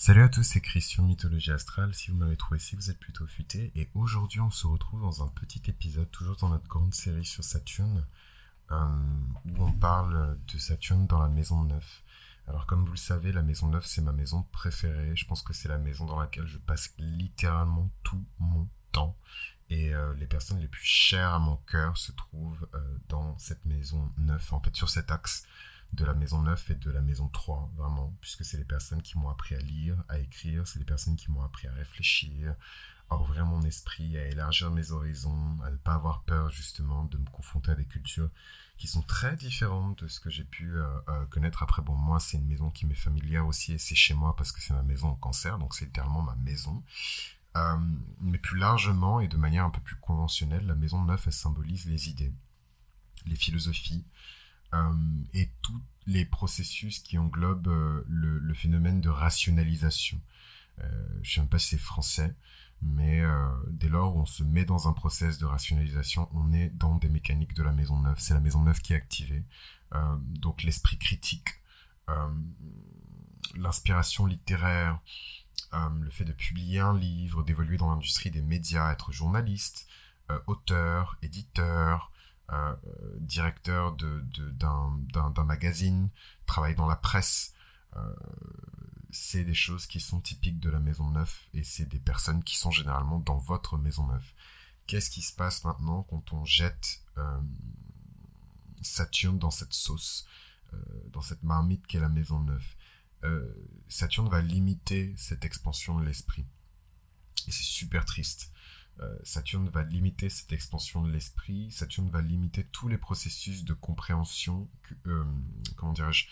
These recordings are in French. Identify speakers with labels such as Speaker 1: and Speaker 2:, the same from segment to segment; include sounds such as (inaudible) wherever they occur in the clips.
Speaker 1: Salut à tous, c'est Christian Mythologie Astrale. Si vous m'avez trouvé ici, vous êtes plutôt futé. Et aujourd'hui, on se retrouve dans un petit épisode, toujours dans notre grande série sur Saturne, euh, où on parle de Saturne dans la maison 9. Alors, comme vous le savez, la maison 9, c'est ma maison préférée. Je pense que c'est la maison dans laquelle je passe littéralement tout mon temps. Et euh, les personnes les plus chères à mon cœur se trouvent euh, dans cette maison 9, en fait, sur cet axe de la maison 9 et de la maison 3, vraiment, puisque c'est les personnes qui m'ont appris à lire, à écrire, c'est les personnes qui m'ont appris à réfléchir, à ouvrir mon esprit, à élargir mes horizons, à ne pas avoir peur justement de me confronter à des cultures qui sont très différentes de ce que j'ai pu euh, euh, connaître. Après, bon, moi, c'est une maison qui m'est familière aussi, et c'est chez moi parce que c'est ma maison en cancer, donc c'est littéralement ma maison. Euh, mais plus largement et de manière un peu plus conventionnelle, la maison 9, elle symbolise les idées, les philosophies, et tous les processus qui englobent euh, le, phénomène de rationalisation. Euh, je ne sais pas si c'est français, mais dès lors où on se met dans un process de rationalisation, on est dans des mécaniques de la maison neuve. C'est la maison neuve qui est activée. donc l'esprit critique, l'inspiration littéraire, le fait de publier un livre, d'évoluer dans l'industrie des médias, être journaliste, auteur, éditeur, euh, directeur de, d'un, magazine, travaille dans la presse. Euh, c'est des choses qui sont typiques de la maison neuve et c'est des personnes qui sont généralement dans votre maison neuve. Qu'est-ce qui se passe maintenant quand on jette euh, Saturne dans cette sauce, dans cette marmite qu'est la maison neuve? Saturne va limiter cette expansion de l'esprit. Et c'est super triste. Euh, Saturne va limiter cette expansion de l'esprit, Saturne va limiter tous les processus de compréhension, euh, comment dirais-je,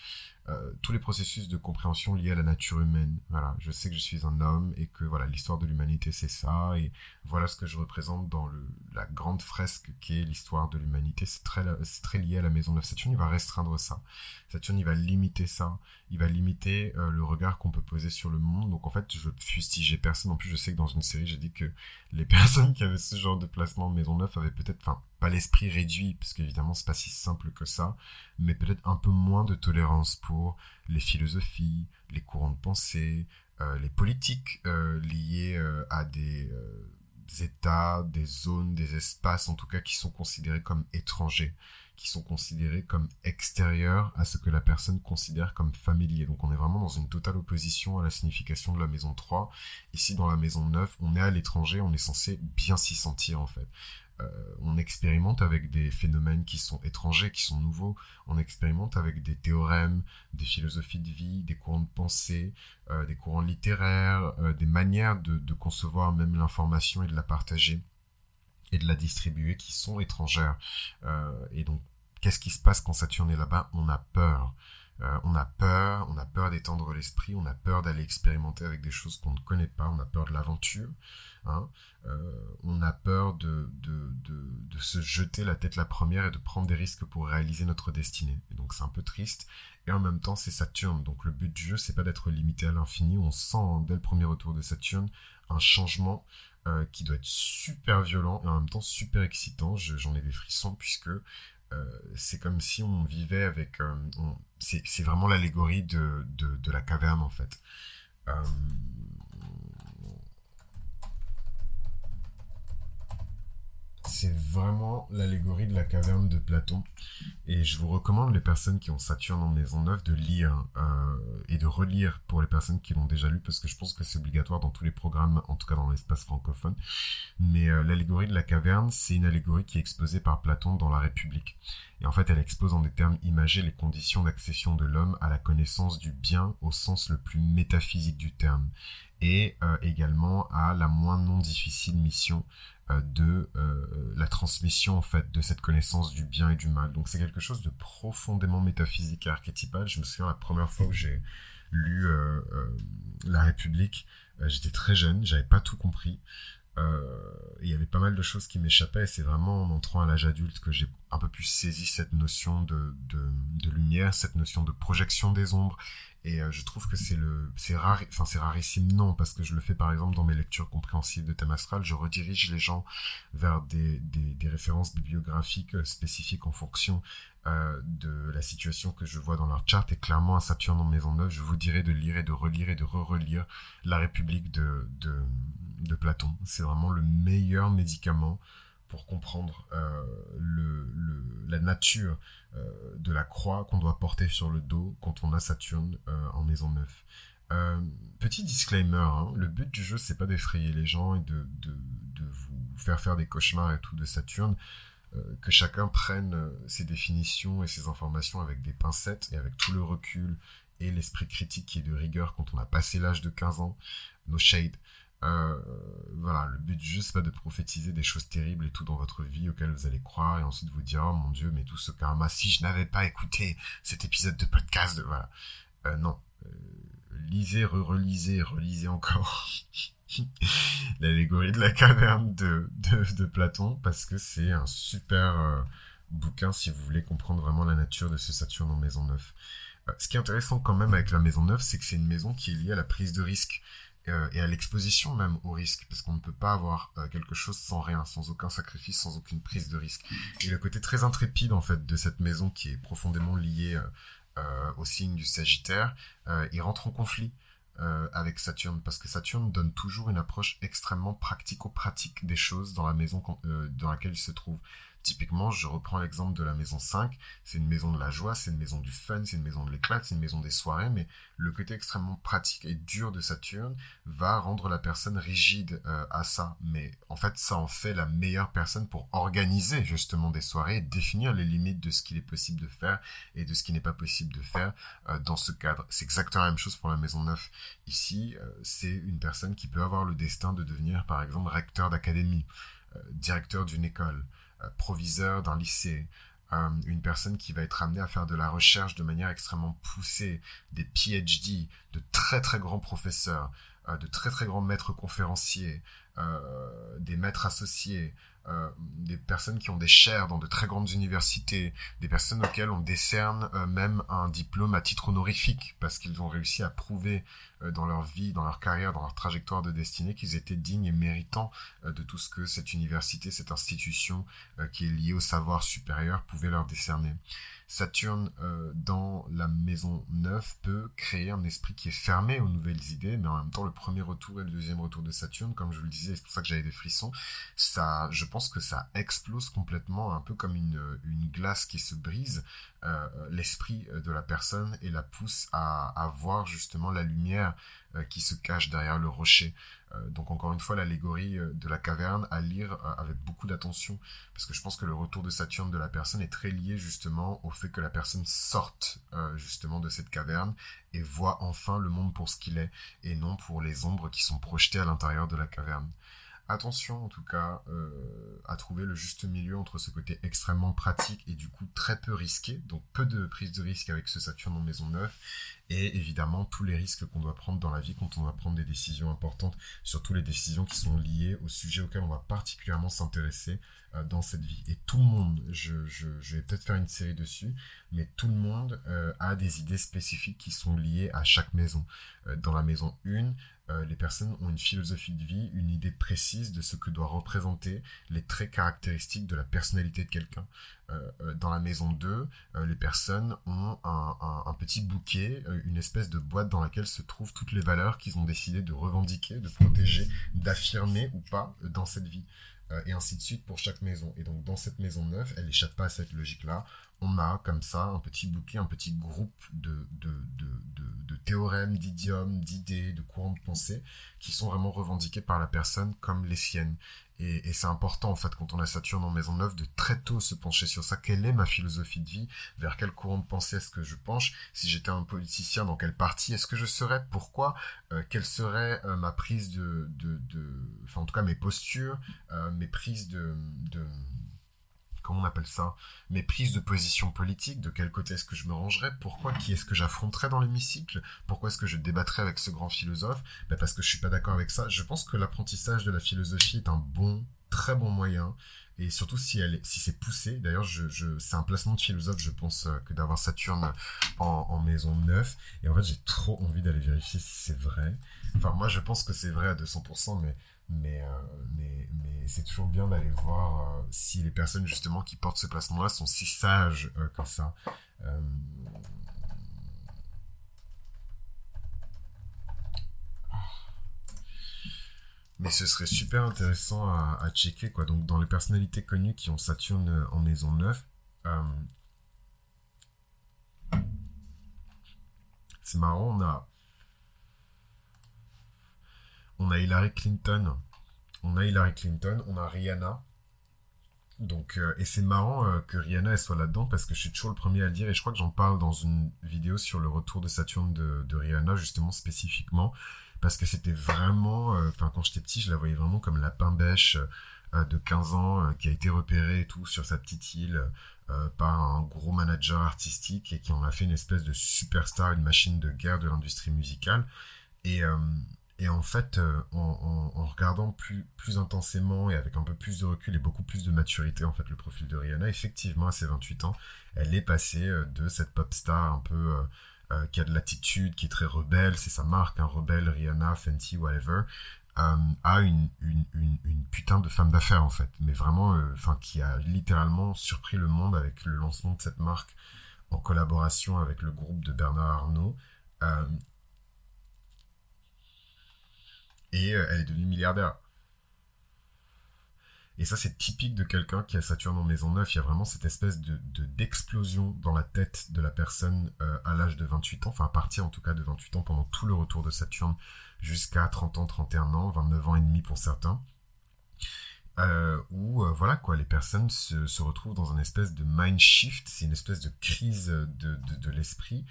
Speaker 1: euh, tous les processus de compréhension liés à la nature humaine. Voilà, je sais que je suis un homme et que voilà l'histoire de l'humanité c'est ça et voilà ce que je représente dans la grande fresque qui est l'histoire de l'humanité. C'est très c'est lié à la maison de Saturne. Il va restreindre ça. Saturne il va limiter ça. Il va limiter euh, le regard qu'on peut poser sur le monde. Donc en fait je fustigeais personne. En plus je sais que dans une série j'ai dit que les (laughs) personnes qui avaient ce genre de placement maison neuve avaient peut-être, enfin pas l'esprit réduit, parce qu'évidemment c'est pas si simple que ça, mais peut-être un peu moins de tolérance pour les philosophies, les courants de pensée, euh, les politiques euh, liées euh, à des, des, États, des zones, des espaces en tout cas qui sont considérés comme étrangers, qui sont considérés comme extérieurs à ce que la personne considère comme familier. Donc on est vraiment dans une totale opposition à la signification de la maison 3. Ici dans la maison 9, on est à l'étranger, on est censé bien s'y sentir en fait. Euh, on expérimente avec des phénomènes qui sont étrangers, qui sont nouveaux. On expérimente avec des théorèmes, des philosophies de vie, des courants de pensée, euh, des courants littéraires, euh, des manières de, de concevoir même l'information et de la partager et de la distribuer qui sont étrangères. et donc, qu'est-ce qui se passe quand Saturne est là-bas? On a peur. Euh, on a peur, on a peur d'étendre l'esprit, on a peur d'aller expérimenter avec des choses qu'on ne connaît pas, on a peur de l'aventure, hein. euh, on a peur de, se jeter la tête la première et de prendre des risques pour réaliser notre destinée. Et donc c'est un peu triste. Et en même temps, c'est Saturne. Donc le but du jeu, c'est pas d'être limité à l'infini. On sent hein, dès le premier retour de Saturne un changement euh, qui doit être super violent et en même temps super excitant. J'en ai des frissons puisque c'est comme si on vivait avec... Euh, c'est vraiment l'allégorie de, de, la caverne en fait. C'est vraiment l'allégorie de la caverne de Platon. Et je vous recommande les personnes qui ont Saturne en maison neuve de lire euh, et de relire pour les personnes qui l'ont déjà lu, parce que je pense que c'est obligatoire dans tous les programmes, en tout cas dans l'espace francophone. Mais euh, l'allégorie de la caverne, c'est une allégorie qui est exposée par Platon dans La République. Et en fait, elle expose en des termes imagés les conditions d'accession de l'homme à la connaissance du bien au sens le plus métaphysique du terme, et euh, également à la moins non difficile mission de euh, la transmission en fait de cette connaissance du bien et du mal. Donc c'est quelque chose de profondément métaphysique et archétypal. Je me souviens la première fois que j'ai lu euh, La République, j'étais très jeune, j'avais pas tout compris. Il y avait pas mal de choses qui m'échappaient. Et c'est vraiment en entrant à l'âge adulte que j'ai un peu plus saisi cette notion de, de, lumière, cette notion de projection des ombres. Et euh, je trouve que c'est le, c'est rare, enfin c'est rarissime non, parce que je le fais par exemple dans mes lectures compréhensives de thème astral, je redirige les gens vers des, des, références bibliographiques euh, spécifiques en fonction euh, de la situation que je vois dans leur charte. Est clairement un Saturne en maison 9. Je vous dirais de lire et de relire et de re-relire La République de, de, Platon. C'est vraiment le meilleur médicament pour comprendre euh, la nature euh, de la croix qu'on doit porter sur le dos quand on a Saturne en maison 9. petit disclaimer, hein, le but du jeu c'est pas d'effrayer les gens et de, de, de, vous faire faire des cauchemars et tout de Saturne. Euh, que chacun prenne euh, ses définitions et ses informations avec des pincettes et avec tout le recul et l'esprit critique qui est de rigueur quand on a passé l'âge de 15 ans, no shade. Euh, voilà, le but jeu, c'est pas de prophétiser des choses terribles et tout dans votre vie auxquelles vous allez croire et ensuite vous dire, oh mon dieu, mais tout ce karma, si je n'avais pas écouté cet épisode de podcast, voilà. non. lisez, re-relisez, relisez encore. (laughs) l'allégorie de la caverne de, de, Platon, parce que c'est un super euh, bouquin si vous voulez comprendre vraiment la nature de ce Saturne en maison 9. Euh, ce qui est intéressant quand même avec la maison 9, c'est que c'est une maison qui est liée à la prise de risque euh, et à l'exposition même au risque, parce qu'on ne peut pas avoir quelque chose sans rien, sans aucun sacrifice, sans aucune prise de risque. Et le côté très intrépide en fait de cette maison qui est profondément liée au signe du Sagittaire, il rentre en conflit euh, avec Saturne, parce que Saturne donne toujours une approche extrêmement pratico-pratique des choses dans la maison euh, dans laquelle il se trouve. Typiquement, je reprends l'exemple de la maison 5, c'est une maison de la joie, c'est une maison du fun, c'est une maison de l'éclat, c'est une maison des soirées, mais le côté extrêmement pratique et dur de Saturne va rendre la personne rigide euh, à ça. Mais en fait, ça en fait la meilleure personne pour organiser justement des soirées et définir les limites de ce qu'il est possible de faire et de ce qui n'est pas possible de faire euh, dans ce cadre. C'est exactement la même chose pour la maison 9. Ici, euh, c'est une personne qui peut avoir le destin de devenir par exemple recteur d'académie, directeur d'une école. Euh, proviseur d'un lycée, euh, une personne qui va être amenée à faire de la recherche de manière extrêmement poussée, des PhD, de très très grands professeurs, euh, de très très grands maîtres conférenciers, des maîtres associés, euh, des personnes qui ont des chaires dans de très grandes universités, des personnes auxquelles on décerne euh, même un diplôme à titre honorifique parce qu'ils ont réussi à prouver euh, dans leur vie, dans leur carrière, dans leur trajectoire de destinée qu'ils étaient dignes et méritants de tout ce que cette université, cette institution qui est liée au savoir supérieur pouvait leur décerner. Saturne euh, dans la maison 9 peut créer un esprit qui est fermé aux nouvelles idées, mais en même temps le premier retour et le deuxième retour de Saturne, comme je vous le disais, c'est pour ça que j'avais des frissons, ça, je pense que ça explose complètement, un peu comme une glace qui se brise, euh, l'esprit de la personne et la pousse à, voir justement la lumière euh, qui se cache derrière le rocher. Euh, donc encore une fois, l'allégorie euh, de la caverne à lire avec beaucoup d'attention, parce que je pense que le retour de Saturne de la personne est très lié justement au fait que la personne sorte justement de cette caverne et voit enfin le monde pour ce qu'il est, et non pour les ombres qui sont projetées à l'intérieur de la caverne attention en tout cas euh, à trouver le juste milieu entre ce côté extrêmement pratique et du coup très peu risqué, donc peu de prise de risque avec ce Saturne en maison neuve, et évidemment tous les risques qu'on doit prendre dans la vie quand on va prendre des décisions importantes, surtout les décisions qui sont liées au sujet auquel on va particulièrement s'intéresser euh, dans cette vie. Et tout le monde, je, vais peut-être faire une série dessus, mais tout le monde euh, a des idées spécifiques qui sont liées à chaque maison. dans la maison 1, euh, les personnes ont une philosophie de vie, une idée précise de ce que doit représenter les traits caractéristiques de la personnalité de quelqu'un. Euh, euh, dans la maison 2, les personnes ont un, petit bouquet, une espèce de boîte dans laquelle se trouvent toutes les valeurs qu'ils ont décidé de revendiquer, de protéger, d'affirmer ou pas dans cette vie. et ainsi de suite pour chaque maison. Et donc dans cette maison neuve, elle n'échappe pas à cette logique-là on a comme ça un petit bouquet, un petit groupe de, de, théorèmes, d'idiomes, d'idées, de courants de pensée qui sont vraiment revendiqués par la personne comme les siennes. Et, c'est important, en fait, quand on a Saturne en maison neuve, de très tôt se pencher sur ça. Quelle est ma philosophie de vie? Vers quel courant de pensée est-ce que je penche? Si j'étais un politicien, dans quel parti est-ce que je serais? Pourquoi? Euh, Quelle serait euh, ma prise de, de, Enfin, en tout cas, mes postures, euh, mes prises de comment on appelle ça, mes prises de position politique, de quel côté est-ce que je me rangerais, pourquoi, qui est-ce que j'affronterais dans l'hémicycle, pourquoi est-ce que je débattrais avec ce grand philosophe, ben parce que je suis pas d'accord avec ça. Je pense que l'apprentissage de la philosophie est un bon, très bon moyen, et surtout si elle si c'est poussé. D'ailleurs, je, je c'est un placement de philosophe, je pense, euh, que d'avoir Saturne en, maison 9. Et en fait, j'ai trop envie d'aller vérifier si c'est vrai. Enfin, moi, je pense que c'est vrai à 200%, mais mais, euh, mais, mais c'est toujours bien d'aller voir si les personnes justement qui portent ce placement-là sont si sages que ça. Mais ce serait super intéressant à, checker, quoi. Donc, dans les personnalités connues qui ont Saturne euh, en maison 9, euh, c'est marrant, on a, on a Hillary Clinton, on a Hillary Clinton, on a Rihanna. Donc, euh, et c'est marrant que Rihanna soit là-dedans parce que je suis toujours le premier à le dire et je crois que j'en parle dans une vidéo sur le retour de Saturne de, Rihanna justement spécifiquement parce que c'était vraiment, euh, enfin quand j'étais petit, je la voyais vraiment comme la euh, de 15 ans euh, qui a été repéré et tout sur sa petite île par un gros manager artistique et qui en a fait une espèce de superstar, une machine de guerre de l'industrie musicale. Et, et en fait, en, en, regardant plus, intensément et avec un peu plus de recul et beaucoup plus de maturité, en fait, le profil de Rihanna, effectivement, à ses 28 ans, elle est passée de cette pop star un peu euh, qui a de l'attitude, qui est très rebelle, c'est sa marque, un hein, rebelle, Rihanna, Fenty, whatever, euh, a une, une, une, putain de femme d'affaires en fait, mais vraiment, euh, enfin, qui a littéralement surpris le monde avec le lancement de cette marque en collaboration avec le groupe de Bernard Arnault. Et elle est devenue milliardaire. Et ça, c'est typique de quelqu'un qui a Saturne en maison 9. Il y a vraiment cette espèce de, d'explosion dans la tête de la personne euh, à l'âge de 28 ans, enfin à partir en tout cas de 28 ans pendant tout le retour de Saturne jusqu'à 30 ans, 31 ans, 29 ans et demi pour certains. Euh, où euh, voilà quoi, les personnes se, se, retrouvent dans une espèce de mind shift, c'est une espèce de crise de, de l'esprit.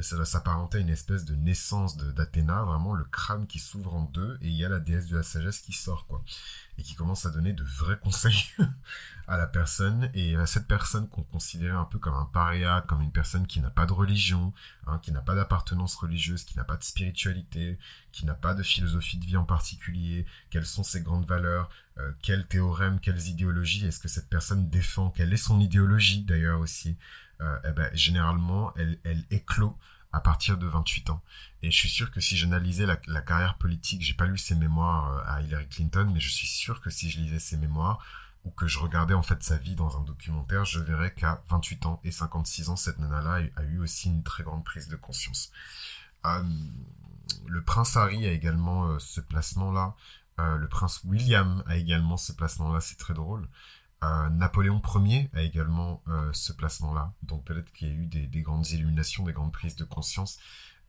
Speaker 1: Ça va s'apparenter à une espèce de naissance d'Athéna, vraiment le crâne qui s'ouvre en deux et il y a la déesse de la sagesse qui sort quoi. Et qui commence à donner de vrais (laughs) conseils à la personne et à cette personne qu'on considérait un peu comme un paria, comme une personne qui n'a pas de religion, hein, qui n'a pas d'appartenance religieuse, qui n'a pas de spiritualité, qui n'a pas de philosophie de vie en particulier, quelles sont ses grandes valeurs, euh, quels théorèmes, quelles idéologies? Est-ce que cette personne défend, quelle est son idéologie d'ailleurs aussi, eh ben, généralement elle, elle à partir de 28 ans. Et je suis sûr que si j'analysais la, la, carrière politique, j'ai pas lu ses mémoires euh, à Hillary Clinton, mais je suis sûr que si je lisais ses mémoires ou que je regardais en fait sa vie dans un documentaire, je verrais qu'à 28 ans et 56 ans, cette nana-là a eu aussi une très grande prise de conscience. Euh, le prince Harry a également euh, ce placement-là. Euh, le prince William a également ce placement-là. C'est très drôle. Euh, Napoléon Ier a également euh, ce placement-là. Donc peut-être qu'il y a eu des, des, grandes illuminations, des grandes prises de conscience,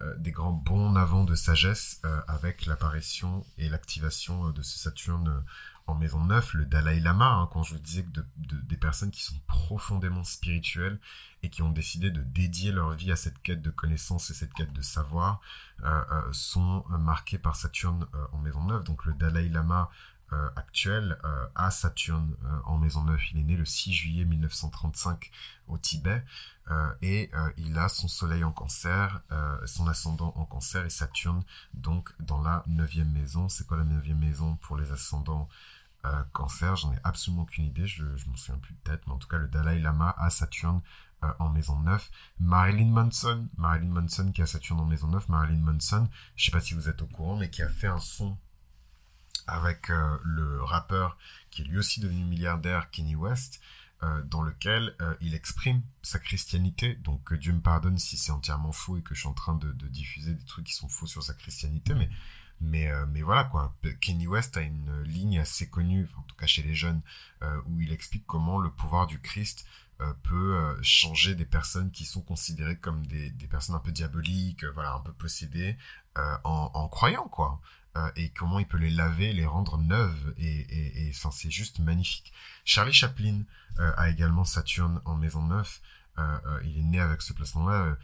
Speaker 1: euh, des grands bons avant de sagesse avec l'apparition et l'activation de ce Saturne en maison 9, le Dalai Lama, hein, quand je vous disais que de, des personnes qui sont profondément spirituelles et qui ont décidé de dédier leur vie à cette quête de connaissance et cette quête de savoir, sont marquées par Saturne en maison 9. Donc le Dalai Lama euh, actuel euh, à Saturne euh, en maison 9. Il est né le 6 juillet 1935 au Tibet et il a son soleil en cancer, son ascendant en cancer et Saturne donc dans la neuvième maison. C'est quoi la neuvième maison pour les ascendants cancer? J'en ai absolument aucune idée, je, je m'en souviens plus de tête, mais en tout cas le Dalai Lama a Saturne en maison 9. Marilyn Manson, Marilyn Manson qui a Saturne en maison 9, Marilyn Manson, je sais pas si vous êtes au courant, mais qui a fait un son avec euh, le rappeur qui est lui aussi devenu milliardaire, Kenny West, euh, dans lequel euh, il exprime sa christianité. Donc Dieu me pardonne si c'est entièrement faux et que je suis en train de, diffuser des trucs qui sont faux sur sa christianité, mais mais mais voilà quoi. Kenny West a une ligne assez connue, en tout cas chez les jeunes, où il explique comment le pouvoir du Christ peut changer des personnes qui sont considérées comme des, personnes un peu diaboliques, voilà, un peu possédées, en croyant quoi. Euh, et comment il peut les laver, les rendre neuves et, et, c'est juste magnifique. Charlie Chaplin euh, a également Saturne en maison 9. Euh, il est né avec ce placement-là.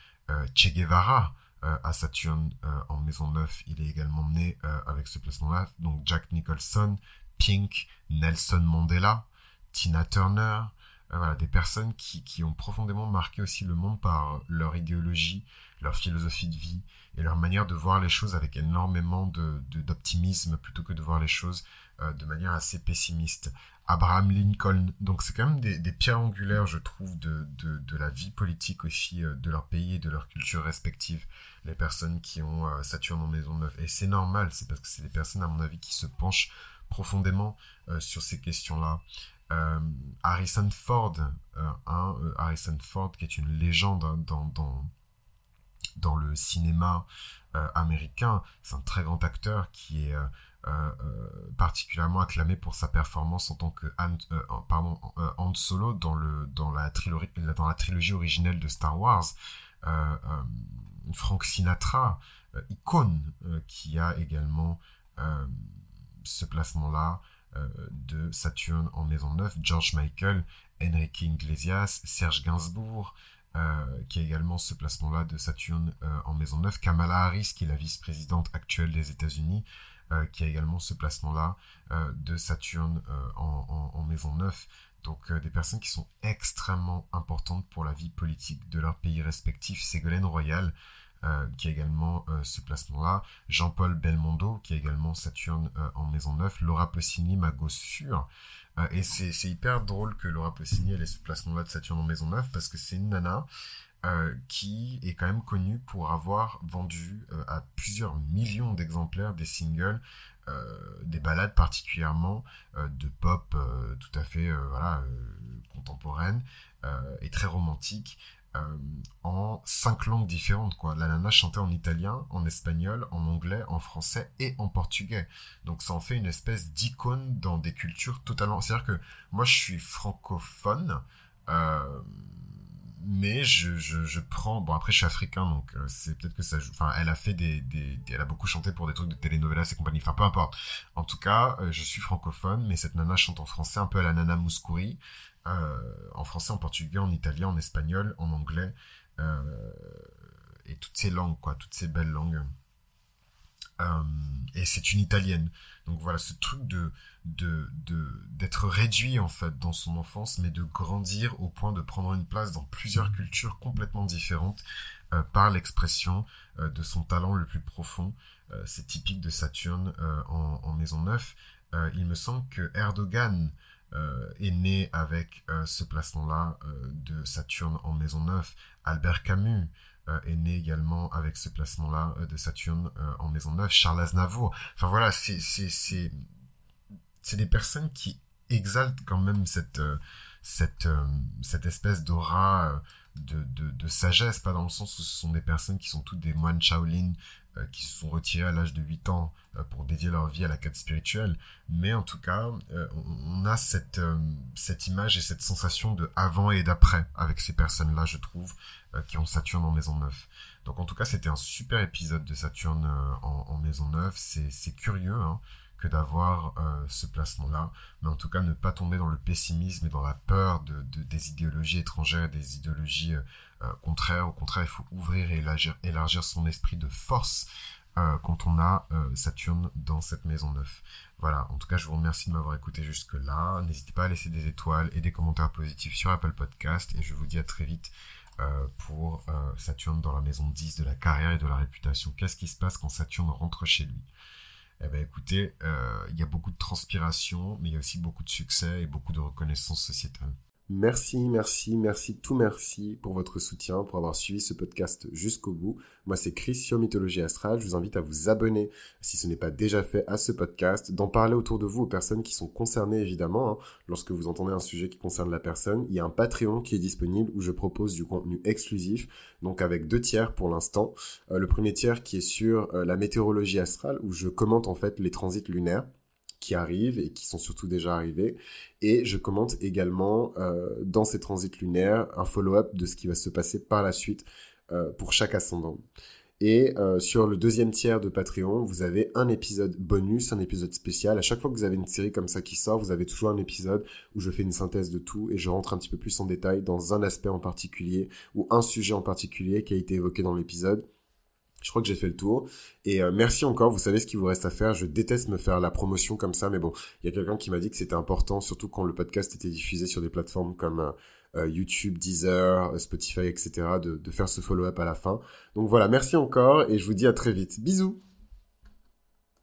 Speaker 1: che Guevara a Saturne en maison 9. Il est également né avec ce placement-là. Donc Jack Nicholson, Pink, Nelson Mandela, Tina Turner, voilà, des personnes qui, qui ont profondément marqué aussi le monde par leur idéologie, leur philosophie de vie et leur manière de voir les choses avec énormément de d'optimisme plutôt que de voir les choses euh, de manière assez pessimiste. Abraham Lincoln, donc c'est quand même des, des, pierres angulaires, je trouve, de, de, de la vie politique aussi euh, de leur pays et de leur culture respective. Les personnes qui ont euh, Saturne en maison neuve. Et c'est normal, c'est parce que c'est des personnes, à mon avis, qui se penchent profondément sur ces questions-là. Harrison Ford, hein, Harrison Ford qui est une légende hein, dans, dans, dans le cinéma américain, c'est un très grand acteur qui est euh, euh, particulièrement acclamé pour sa performance en tant que Han, euh, Solo dans, la trilogie, dans la trilogie originelle de Star Wars. Frank Sinatra, icône, qui a également ce placement-là de Saturne en maison 9, George Michael, Enrique Iglesias, Serge Gainsbourg, qui a également ce placement-là de Saturne en maison 9, Kamala Harris, qui est la vice-présidente actuelle des États-Unis, euh, qui a également ce placement-là euh, de Saturne euh, en, maison 9. Donc des personnes qui sont extrêmement importantes pour la vie politique de leur pays respectif. Ségolène Royal, qui a également ce placement-là, Jean-Paul Belmondo, qui a également Saturne en maison 9, Laura Possini, ma gosse sûre. et c'est hyper drôle que Laura Possini elle ait ce placement-là de Saturne en maison 9 parce que c'est une nana euh, qui est quand même connu pour avoir vendu euh, à plusieurs millions d'exemplaires des singles, euh, des ballades particulièrement de pop tout à fait voilà contemporaine et très romantique. En cinq langues différentes quoi. La nana chantait en italien, en espagnol, en anglais, en français et en portugais. Donc ça en fait une espèce d'icône dans des cultures totalement. C'est-à-dire que moi je suis francophone, euh, mais je, prends bon après je suis africain donc euh, c'est peut-être que ça joue enfin elle a fait des, elle a beaucoup chanté pour des trucs de telenovelas et compagnie enfin peu importe en tout cas euh, je suis francophone mais cette nana chante en français un peu à la nana Mouskouri euh, en français en portugais en italien en espagnol en anglais euh, et toutes ces langues quoi toutes ces belles langues et c'est une italienne donc voilà ce truc de de d'être réduit en fait dans son enfance, mais de grandir au point de prendre une place dans plusieurs cultures complètement différentes euh, par l'expression euh, de son talent le plus profond. Euh, c'est typique de Saturne en, en, maison 9. il me semble que Erdogan est né avec ce placement-là de Saturne en maison 9. Albert Camus est né également avec ce placement-là de Saturne en maison 9. Charles Aznavour. Enfin voilà, c'est c'est des personnes qui exaltent quand même cette, euh, cette, euh, cette espèce d'aura euh, de, de, de, sagesse, pas dans le sens où ce sont des personnes qui sont toutes des moines Shaolin, qui se sont retirés à l'âge de 8 ans pour dédier leur vie à la quête spirituelle, mais en tout cas, on a cette, cette image et cette sensation de avant et d'après avec ces personnes-là, je trouve, qui ont Saturne en maison 9. Donc en tout cas, c'était un super épisode de Saturne en, en maison 9, c'est curieux, hein que d'avoir euh, ce placement-là, mais en tout cas ne pas tomber dans le pessimisme et dans la peur de, des idéologies étrangères, des idéologies euh, euh, contraires. Au contraire, il faut ouvrir et élargir, son esprit de force quand on a Saturne dans cette maison neuve. Voilà, en tout cas, je vous remercie de m'avoir écouté jusque-là. N'hésitez pas à laisser des étoiles et des commentaires positifs sur Apple Podcast et je vous dis à très vite pour Saturne dans la maison 10 de la carrière et de la réputation. Qu'est-ce qui se passe quand Saturne rentre chez lui? Eh ben écoutez, euh, il y a beaucoup de transpiration, mais il y a aussi beaucoup de succès et beaucoup de reconnaissance sociétale.
Speaker 2: Merci, merci, merci, tout merci pour votre soutien, pour avoir suivi ce podcast jusqu'au bout. Moi, c'est Christian Mythologie Astrale. Je vous invite à vous abonner, si ce n'est pas déjà fait, à ce podcast, d'en parler autour de vous aux personnes qui sont concernées, évidemment. Hein. Lorsque vous entendez un sujet qui concerne la personne, il y a un Patreon qui est disponible où je propose du contenu exclusif, donc avec deux tiers pour l'instant. Euh, le premier tiers qui est sur euh, la météorologie astrale, où je commente en fait les transits lunaires qui arrivent et qui sont surtout déjà arrivés. Et je commente également euh, dans ces transits lunaires un follow-up de ce qui va se passer par la suite euh, pour chaque ascendant. Et euh, sur le deuxième tiers de Patreon, vous avez un épisode bonus, un épisode spécial. À chaque fois que vous avez une série comme ça qui sort, vous avez toujours un épisode où je fais une synthèse de tout et je rentre un petit peu plus en détail dans un aspect en particulier ou un sujet en particulier qui a été évoqué dans l'épisode. Je crois que j'ai fait le tour. Et euh, merci encore. Vous savez ce qu'il vous reste à faire. Je déteste me faire la promotion comme ça, mais bon, il y a quelqu'un qui m'a dit que c'était important, surtout quand le podcast était diffusé sur des plateformes comme euh, euh, YouTube, Deezer, Spotify, etc., de, de faire ce follow-up à la fin. Donc voilà, merci encore et je vous dis à très vite. Bisous